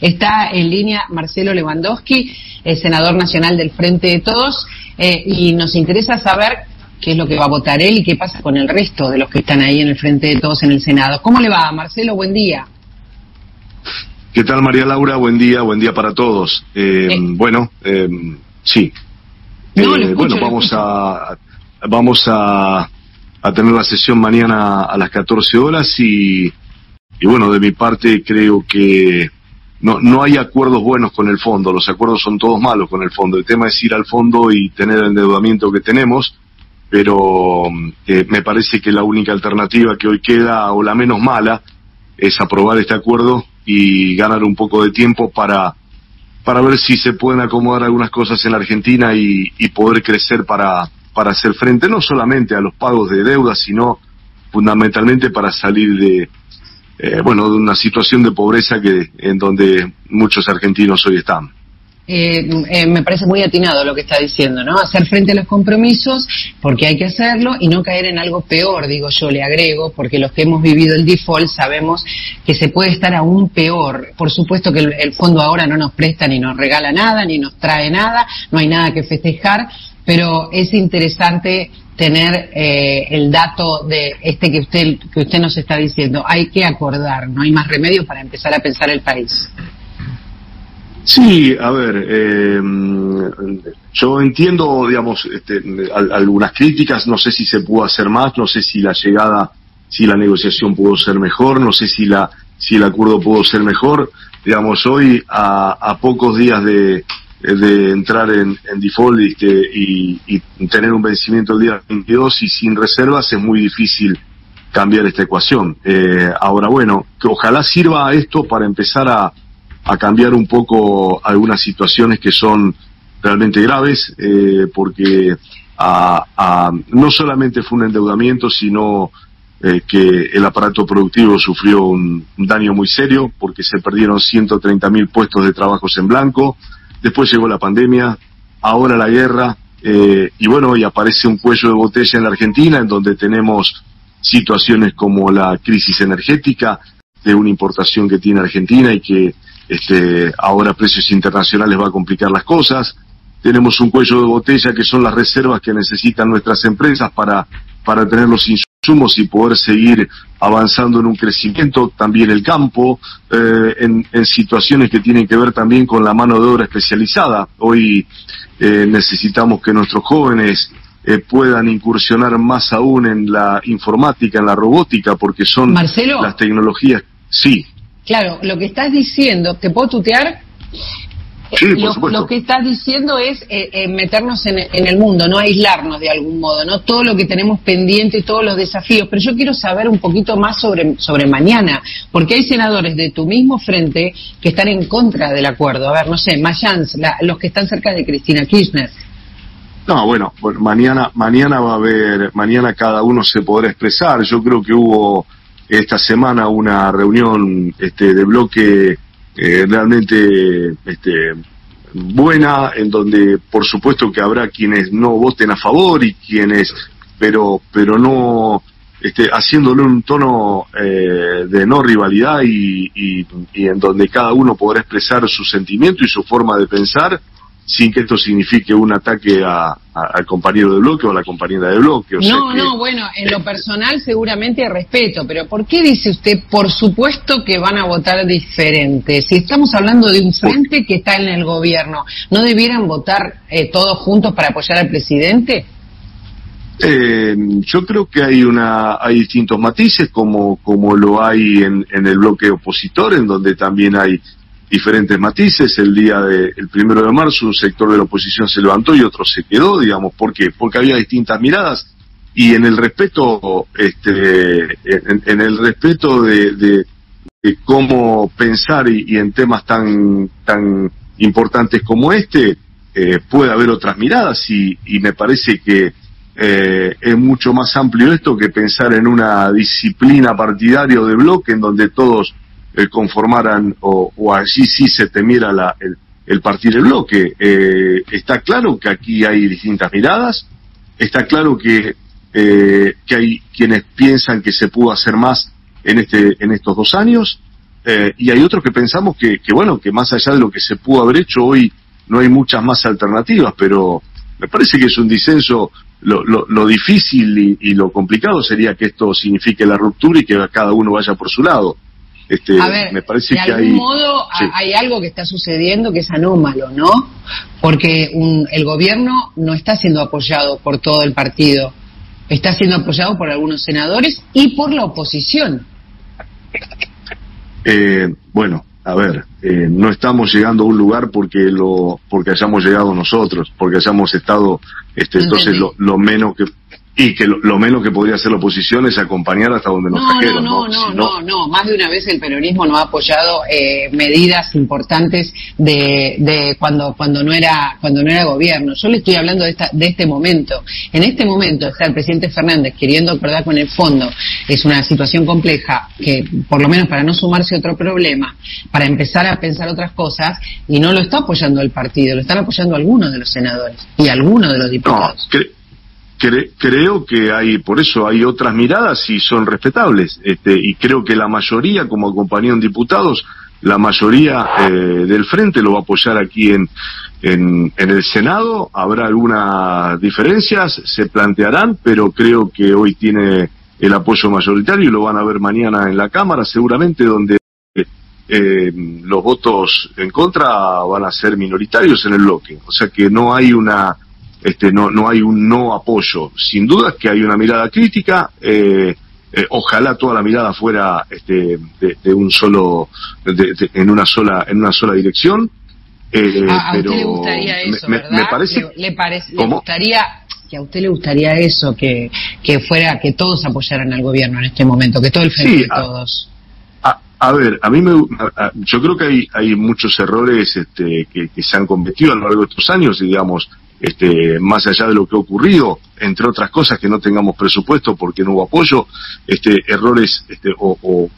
Está en línea Marcelo Lewandowski, el senador nacional del Frente de Todos, eh, y nos interesa saber qué es lo que va a votar él y qué pasa con el resto de los que están ahí en el Frente de Todos en el Senado. ¿Cómo le va, Marcelo? Buen día. ¿Qué tal, María Laura? Buen día, buen día para todos. Eh, eh. Bueno, sí. bueno, vamos a vamos a, a tener la sesión mañana a las 14 horas y y bueno, de mi parte creo que no, no hay acuerdos buenos con el fondo, los acuerdos son todos malos con el fondo. El tema es ir al fondo y tener el endeudamiento que tenemos, pero eh, me parece que la única alternativa que hoy queda, o la menos mala, es aprobar este acuerdo y ganar un poco de tiempo para, para ver si se pueden acomodar algunas cosas en Argentina y, y poder crecer para, para hacer frente no solamente a los pagos de deuda, sino fundamentalmente para salir de, eh, bueno, de una situación de pobreza que en donde muchos argentinos hoy están. Eh, eh, me parece muy atinado lo que está diciendo, ¿no? Hacer frente a los compromisos porque hay que hacerlo y no caer en algo peor, digo yo, le agrego, porque los que hemos vivido el default sabemos que se puede estar aún peor. Por supuesto que el fondo ahora no nos presta ni nos regala nada, ni nos trae nada, no hay nada que festejar, pero es interesante tener eh, el dato de este que usted que usted nos está diciendo. Hay que acordar, no hay más remedio para empezar a pensar el país. Sí, a ver, eh, yo entiendo, digamos, este, algunas críticas. No sé si se pudo hacer más, no sé si la llegada, si la negociación pudo ser mejor, no sé si la si el acuerdo pudo ser mejor. Digamos, hoy a, a pocos días de, de entrar en, default y, tener un vencimiento el día 22 y sin reservas es muy difícil cambiar esta ecuación. Eh, ahora, bueno, que ojalá sirva esto para empezar a, cambiar un poco algunas situaciones que son realmente graves, eh, porque no solamente fue un endeudamiento, sino eh, que el aparato productivo sufrió un, un, daño muy serio, porque se perdieron 130 mil puestos de trabajos en blanco, después llegó la pandemia, ahora la guerra, eh, y bueno, y aparece un cuello de botella en la Argentina, en donde tenemos situaciones como la crisis energética de una importación que tiene Argentina y que este, ahora precios internacionales va a complicar las cosas. Tenemos un cuello de botella que son las reservas que necesitan nuestras empresas para, para tener los insumos y poder seguir avanzando en un crecimiento, también el campo, eh, en, situaciones que tienen que ver también con la mano de obra especializada. Hoy eh, necesitamos que nuestros jóvenes eh, puedan incursionar más aún en la informática, en la robótica, porque son las tecnologías. Sí. Claro, lo que estás diciendo, ¿te puedo tutear? Lo, que estás diciendo es eh, eh, meternos en, el mundo, no aislarnos de algún modo, no todo lo que tenemos pendiente, todos los desafíos. Pero yo quiero saber un poquito más sobre, sobre mañana, porque hay senadores de tu mismo frente que están en contra del acuerdo. A ver, no sé, Mayans, los que están cerca de Cristina Kirchner. No, bueno, mañana, mañana va a haber, mañana cada uno se podrá expresar. Yo creo que hubo esta semana una reunión este, de bloque eh, realmente este, buena, en donde por supuesto que habrá quienes no voten a favor y quienes, pero, pero no, este, haciéndole un tono eh, de no rivalidad y, y, y, en donde cada uno podrá expresar su sentimiento y su forma de pensar sin que esto signifique un ataque a, al compañero de bloque o a la compañera de bloque. no, no, bueno, en lo personal seguramente respeto, pero ¿por qué dice usted, por supuesto que van a votar diferente? Si estamos hablando de un frente que está en el gobierno, ¿no debieran votar eh, todos juntos para apoyar al presidente? Eh, yo creo que hay una hay distintos matices como como lo hay en, en el bloque opositor en donde también hay diferentes matices. El día del el primero de marzo un sector de la oposición se levantó y otro se quedó, digamos, ¿por qué? Porque había distintas miradas y en el respeto, este, en, el respeto de, de, cómo pensar y, en temas tan, tan importantes como este, eh, puede haber otras miradas y, y me parece que eh, es mucho más amplio esto que pensar en una disciplina partidaria de bloque en donde todos eh, conformaran o, allí sí se temiera la, el, partir el bloque. Eh, está claro que aquí hay distintas miradas, está claro que, eh, que hay quienes piensan que se pudo hacer más en, este, en estos dos años, y hay otros que pensamos que, que, bueno, que más allá de lo que se pudo haber hecho hoy, no hay muchas más alternativas, pero me parece que es un disenso, lo, lo, difícil y, lo complicado sería que esto signifique la ruptura y que cada uno vaya por su lado. Este, a ver, me parece de que algún hay, modo sí. hay algo que está sucediendo que es anómalo, ¿no? Porque un, el gobierno no está siendo apoyado por todo el partido, está siendo apoyado por algunos senadores y por la oposición. Eh, bueno, a ver, eh, no estamos llegando a un lugar porque lo porque hayamos llegado nosotros, porque hayamos estado, este, entonces lo, lo menos que y que lo, lo, menos que podría hacer la oposición es acompañar hasta donde nos no, trajeron. No, no, no, no, no, más de una vez el peronismo no ha apoyado eh, medidas importantes de, de cuando cuando no era cuando no era gobierno. Yo le estoy hablando de, esta, de este momento. En este momento está el presidente Fernández queriendo acordar con el fondo. Es una situación compleja que, por lo menos para no sumarse otro problema, para empezar a pensar otras cosas, y no lo está apoyando el partido, lo están apoyando algunos de los senadores y algunos de los diputados. No, Cre creo que hay, por eso hay otras miradas y son respetables. Este, y creo que la mayoría, como acompañaron diputados, la mayoría eh, del frente lo va a apoyar aquí en, en, en, el Senado. Habrá algunas diferencias, se plantearán, pero creo que hoy tiene el apoyo mayoritario y lo van a ver mañana en la Cámara, seguramente, donde eh, los votos en contra van a ser minoritarios en el bloque. O sea que no hay una este, no, no hay un no apoyo. Sin duda que hay una mirada crítica, eh, eh, ojalá toda la mirada fuera este, de, de un solo, de, de, en una sola, en una sola dirección. Eh, a pero usted le gustaría eso, me, parece, le, le, parece, le gustaría que a usted le gustaría eso, que, que fuera, que todos apoyaran al gobierno en este momento, que todo el frente sí, de todos. A, a, ver, a mí me, a, yo creo que hay, hay muchos errores este, que, que se han cometido a lo largo de estos años, digamos, este, más allá de lo que ha ocurrido, entre otras cosas que no tengamos presupuesto porque no hubo apoyo, este, errores este, o, o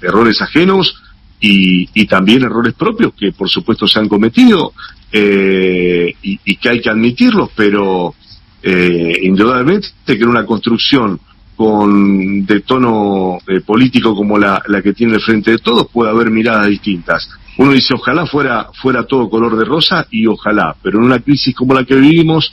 errores ajenos y, y, también errores propios que por supuesto se han cometido eh, y, y, que hay que admitirlos, pero eh, indudablemente que en una construcción con de tono eh, político como la, la que tiene el frente de todos puede haber miradas distintas uno dice ojalá fuera, fuera todo color de rosa y ojalá, pero en una crisis como la que vivimos,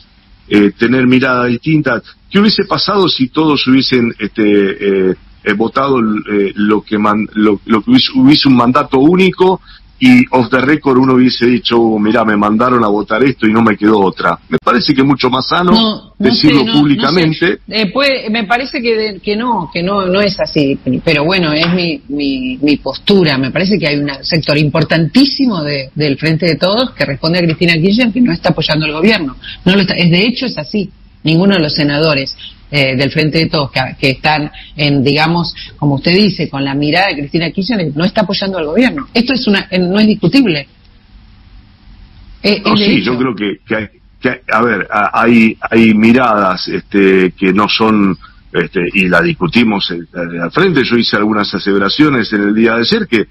eh, tener miradas distintas. ¿Qué hubiese pasado si todos hubiesen este, eh, eh, votado eh, lo que man, lo, que hubiese, hubiese, un mandato único y off the record uno hubiese dicho, oh, mira, me mandaron a votar esto y no me quedó otra. Me parece que es mucho más sano no, no decirlo sé, no, públicamente. Eh, puede, me parece que, de, que no, que no, no es así, pero bueno, es mi, mi, mi postura. Me parece que hay un sector importantísimo de, del Frente de Todos que responde a Cristina Kirchner que no está apoyando al gobierno. No lo está, es, de hecho es así. Ninguno de los senadores eh, del Frente de Todos, que, que, están en, digamos, como usted dice, con la mirada de Cristina Kirchner, no está apoyando al gobierno. Esto es una, eh, no es discutible. Eh, no, sí, yo creo que, que, hay, que, a ver, hay, hay miradas este, que no son, este, y la discutimos al frente. Yo hice algunas aseveraciones en el día de ayer que,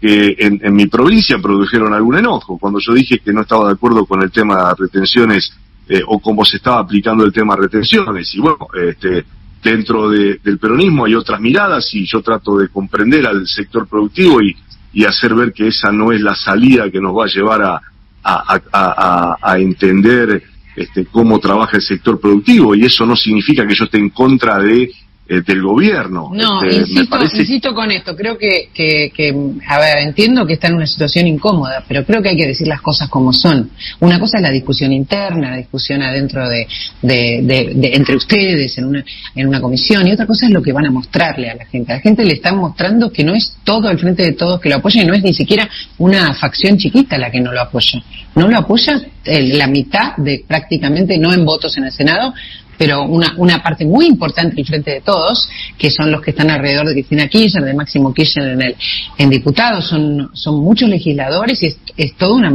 que en, en mi provincia produjeron algún enojo. Cuando yo dije que no estaba de acuerdo con el tema de retenciones eh, o cómo se estaba aplicando el tema retenciones. Y bueno, este, dentro de, del peronismo hay otras miradas y yo trato de comprender al sector productivo y, y hacer ver que esa no es la salida que nos va a llevar a, a, a, a entender este, cómo trabaja el sector productivo y eso no significa que yo esté en contra de eh, del gobierno. No, este, insisto, parece... insisto con esto. Creo que, que, que, a ver, entiendo que está en una situación incómoda, pero creo que hay que decir las cosas como son. Una cosa es la discusión interna, la discusión adentro de, de, de, de entre ustedes en una, en una comisión, y otra cosa es lo que van a mostrarle a la gente. A la gente le están mostrando que no es todo el frente de todos que lo apoya y no es ni siquiera una facción chiquita la que no lo apoya. No lo apoya eh, la mitad de prácticamente, no en votos en el Senado, pero una, una parte muy importante del frente de todos, que son los que están alrededor de Cristina Kirchner, de Máximo Kirchner en el en diputados, son, son muchos legisladores y es, es todo una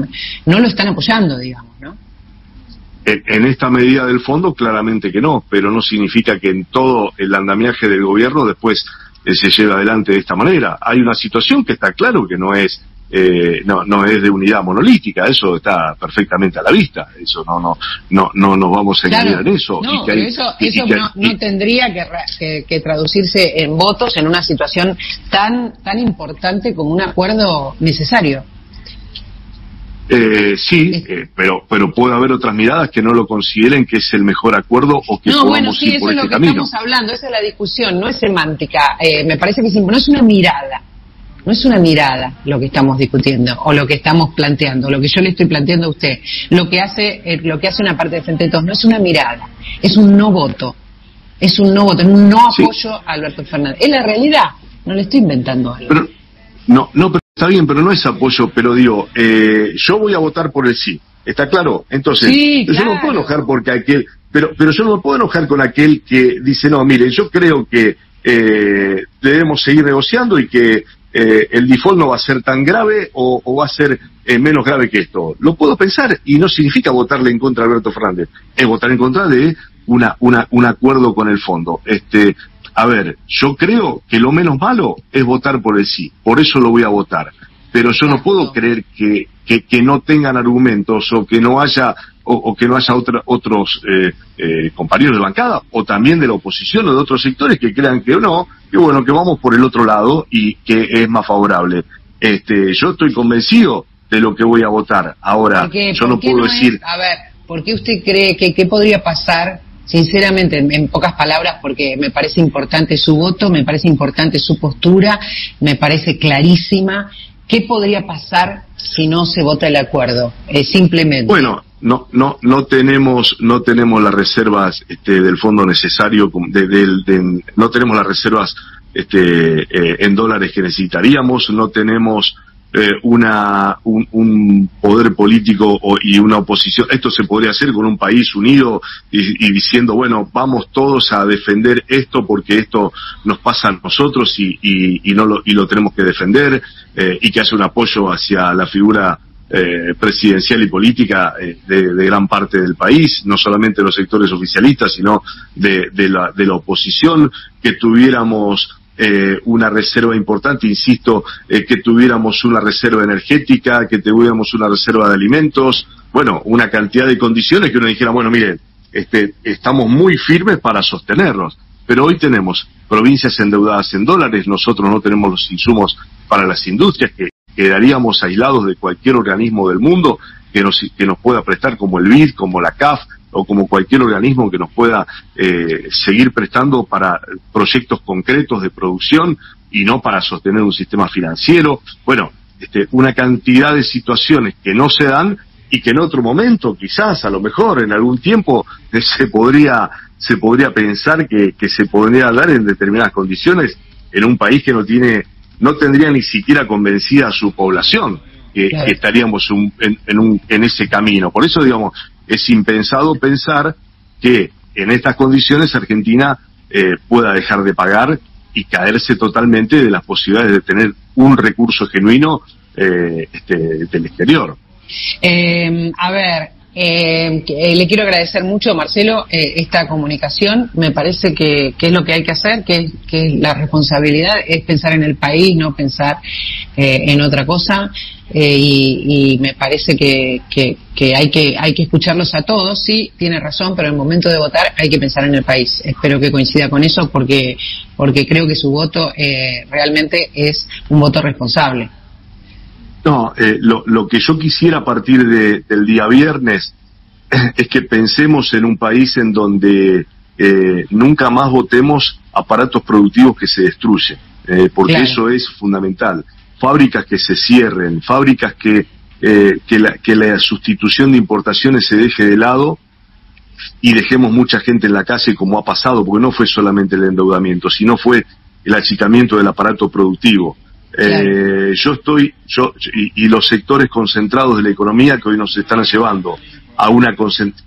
no lo están apoyando, digamos, ¿no? En, esta medida del fondo, claramente que no, pero no significa que en todo el andamiaje del gobierno después eh, se lleve adelante de esta manera. Hay una situación que está claro que no es eh, no, no es de unidad monolítica, eso está perfectamente a la vista, eso no, no, no, no nos vamos a engañar en eso. No, eso, eso no, tendría que, que, traducirse en votos en una situación tan, tan importante como un acuerdo necesario. Eh, sí, eh, pero pero puede haber otras miradas que no lo consideren que es el mejor acuerdo o que no, bueno, sí, eso es lo este que estamos hablando, esa es la discusión, no es semántica. Eh, me parece que no es una mirada, no es una mirada lo que estamos discutiendo o lo que estamos planteando, lo que yo le estoy planteando a usted. Lo que hace eh, lo que hace una parte de Frente de Todos no es una mirada, es un no voto, es un no voto, es un no apoyo a Alberto Fernández. Es la realidad, no le estoy inventando algo. no, no, pero Está bien, pero no es apoyo, pero digo, eh, yo voy a votar por el sí. ¿Está claro? Entonces, yo no me puedo enojar porque aquel, pero, pero yo no me puedo enojar con aquel que dice, no, mire, yo creo que eh, debemos seguir negociando y que eh, el default no va a ser tan grave o, o va a ser eh, menos grave que esto. Lo puedo pensar y no significa votarle en contra de Alberto Fernández, es votar en contra de una, una, un acuerdo con el fondo. Este, a ver, yo creo que lo menos malo es votar por el sí, por eso lo voy a votar. Pero yo no puedo creer que, que, no tengan argumentos o que no haya o, que no haya otros eh, eh, compañeros de bancada o también de la oposición o de otros sectores que crean que no, que bueno, que vamos por el otro lado y que es más favorable. Este, yo estoy convencido de lo que voy a votar. Ahora, yo no puedo decir... a ver, ¿por qué usted cree que qué podría pasar sinceramente, en, pocas palabras, porque me parece importante su voto, me parece importante su postura, me parece clarísima. ¿Qué podría pasar si no se vota el acuerdo? Eh, simplemente. Bueno, no, no, no tenemos, no tenemos las reservas este, del fondo necesario, de, no tenemos las reservas este, eh, en dólares que necesitaríamos, no tenemos eh, una, un, poder político y una oposición. Esto se podría hacer con un país unido y, diciendo, bueno, vamos todos a defender esto porque esto nos pasa a nosotros y, y, no lo, y lo tenemos que defender eh, y que hace un apoyo hacia la figura eh, presidencial y política de, de, gran parte del país, no solamente los sectores oficialistas, sino de, la, oposición, que tuviéramos eh, una reserva importante, insisto, eh, que tuviéramos una reserva energética, que tuviéramos una reserva de alimentos, bueno, una cantidad de condiciones que uno dijera, bueno, miren, este, estamos muy firmes para sostenerlos, pero hoy tenemos provincias endeudadas en dólares, nosotros no tenemos los insumos para las industrias, que quedaríamos aislados de cualquier organismo del mundo que nos, que nos pueda prestar, como el BID, como la CAF, o como cualquier organismo que nos pueda eh, seguir prestando para proyectos concretos de producción y no para sostener un sistema financiero. Bueno, este, una cantidad de situaciones que no se dan y que en otro momento, quizás, a lo mejor, en algún tiempo, se podría, se podría pensar que, que se podría dar en determinadas condiciones en un país que no tiene, no tendría ni siquiera convencida a su población que, estaríamos en, en, un, en ese camino. Por eso, digamos, es impensado pensar que en estas condiciones Argentina eh, pueda dejar de pagar y caerse totalmente de las posibilidades de tener un recurso genuino eh, este, del exterior. Eh, a ver, eh, le quiero agradecer mucho, Marcelo, eh, esta comunicación. Me parece que, es lo que hay que hacer, que, que la responsabilidad es pensar en el país, no pensar eh, en otra cosa. Eh, y, me parece que, que, hay que hay que escucharlos a todos. Sí, tiene razón, pero en el momento de votar hay que pensar en el país. Espero que coincida con eso porque porque creo que su voto realmente es un voto responsable. No, eh, lo, lo, que yo quisiera a partir de, del día viernes es que pensemos en un país en donde eh, nunca más votemos aparatos productivos que se destruyen, eh, porque eso es fundamental. Fábricas que se cierren, fábricas que, eh, que, la, que la sustitución de importaciones se deje de lado y dejemos mucha gente en la calle como ha pasado, porque no fue solamente el endeudamiento, sino fue el achicamiento del aparato productivo. Eh, yo estoy, yo y, los sectores concentrados de la economía que hoy nos están llevando a una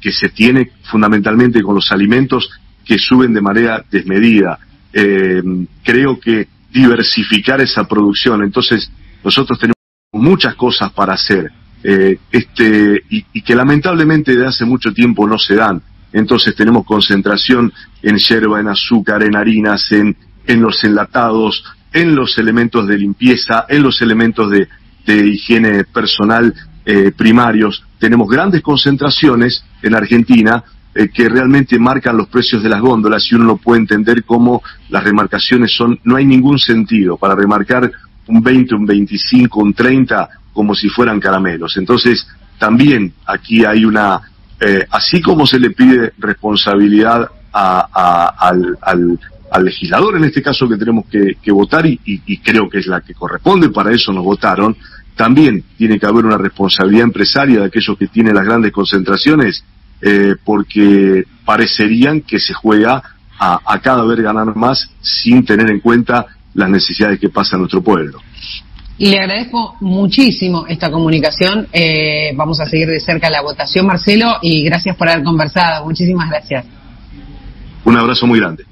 que se tiene fundamentalmente con los alimentos que suben de manera desmedida. Eh, creo que diversificar esa producción, entonces nosotros tenemos muchas cosas para hacer, eh, este y, que lamentablemente de hace mucho tiempo no se dan. Entonces tenemos concentración en yerba, en azúcar, en harinas, en, en los enlatados, en los elementos de limpieza, en los elementos de, higiene personal eh, primarios. Tenemos grandes concentraciones en Argentina eh, que realmente marcan los precios de las góndolas y uno no puede entender cómo las remarcaciones son, no hay ningún sentido para remarcar un 20, un 25, un 30 como si fueran caramelos. Entonces, también aquí hay una, eh, así como se le pide responsabilidad al, al, legislador, en este caso que tenemos que, votar y, y, creo que es la que corresponde, para eso nos votaron, también tiene que haber una responsabilidad empresaria de aquellos que tienen las grandes concentraciones, eh, porque parecerían que se juega a, a cada vez ganar más sin tener en cuenta las necesidades que pasa nuestro pueblo. Le agradezco muchísimo esta comunicación. Eh, vamos a seguir de cerca la votación, Marcelo, y gracias por haber conversado. Muchísimas gracias. Un abrazo muy grande.